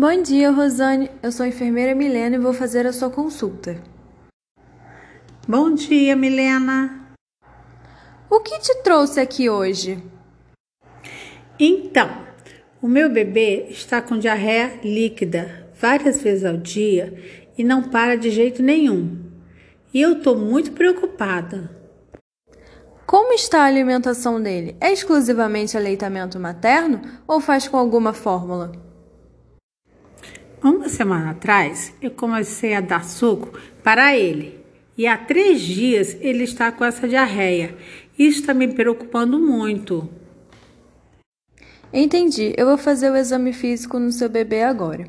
Bom dia, Rosane. Eu sou a enfermeira Milena e vou fazer a sua consulta. Bom dia, Milena. O que te trouxe aqui hoje? Então, o meu bebê está com diarreia líquida várias vezes ao dia e não para de jeito nenhum. E eu estou muito preocupada. Como está a alimentação dele? É exclusivamente aleitamento materno ou faz com alguma fórmula? Uma semana atrás, eu comecei a dar suco para ele. E há três dias ele está com essa diarreia. Isso está me preocupando muito. Entendi. Eu vou fazer o exame físico no seu bebê agora.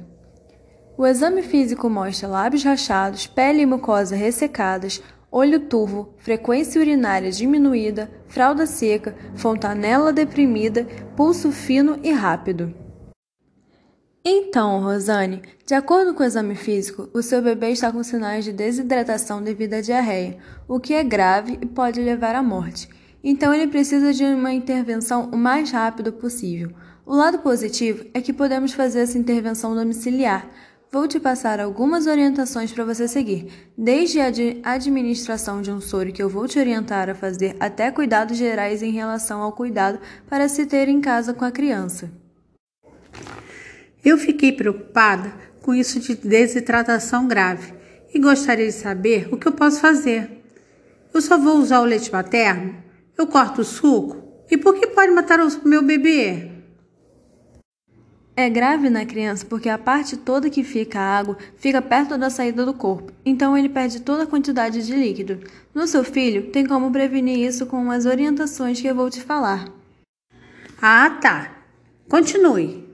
O exame físico mostra lábios rachados, pele e mucosa ressecadas, olho turvo, frequência urinária diminuída, fralda seca, fontanela deprimida, pulso fino e rápido. Então, Rosane, de acordo com o exame físico, o seu bebê está com sinais de desidratação devido à diarreia, o que é grave e pode levar à morte. Então, ele precisa de uma intervenção o mais rápido possível. O lado positivo é que podemos fazer essa intervenção domiciliar. Vou te passar algumas orientações para você seguir, desde a administração de um soro que eu vou te orientar a fazer até cuidados gerais em relação ao cuidado para se ter em casa com a criança. Eu fiquei preocupada com isso de desidratação grave e gostaria de saber o que eu posso fazer. Eu só vou usar o leite materno? Eu corto o suco? E por que pode matar o meu bebê? É grave na criança porque a parte toda que fica a água fica perto da saída do corpo, então ele perde toda a quantidade de líquido. No seu filho, tem como prevenir isso com as orientações que eu vou te falar. Ah, tá. Continue.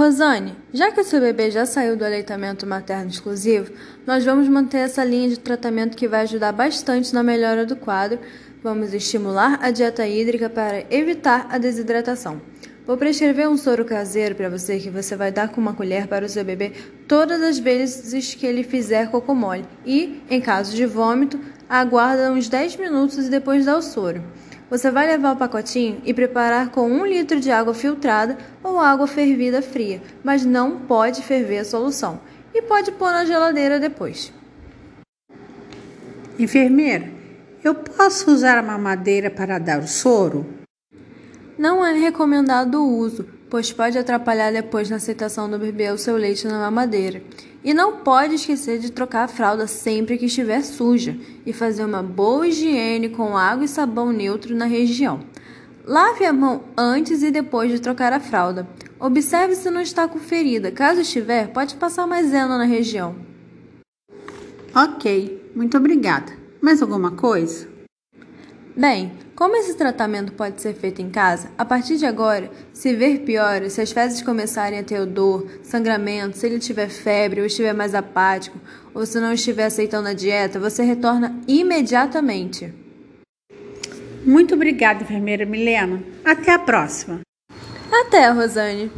Rosane, já que o seu bebê já saiu do aleitamento materno exclusivo, nós vamos manter essa linha de tratamento que vai ajudar bastante na melhora do quadro. Vamos estimular a dieta hídrica para evitar a desidratação. Vou prescrever um soro caseiro para você que você vai dar com uma colher para o seu bebê todas as vezes que ele fizer cocô mole e, em caso de vômito, aguarda uns 10 minutos e depois dá o soro. Você vai levar o pacotinho e preparar com um litro de água filtrada ou água fervida fria, mas não pode ferver a solução e pode pôr na geladeira depois. Enfermeira, eu posso usar a mamadeira para dar o soro? Não é recomendado o uso, pois pode atrapalhar depois na aceitação do bebê o seu leite na mamadeira. E não pode esquecer de trocar a fralda sempre que estiver suja e fazer uma boa higiene com água e sabão neutro na região. Lave a mão antes e depois de trocar a fralda. Observe se não está com ferida. Caso estiver, pode passar maisena na região. Ok, muito obrigada. Mais alguma coisa? Bem, como esse tratamento pode ser feito em casa, a partir de agora, se ver pior, se as fezes começarem a ter odor, sangramento, se ele tiver febre ou estiver mais apático, ou se não estiver aceitando a dieta, você retorna imediatamente. Muito obrigada, enfermeira Milena. Até a próxima. Até, Rosane.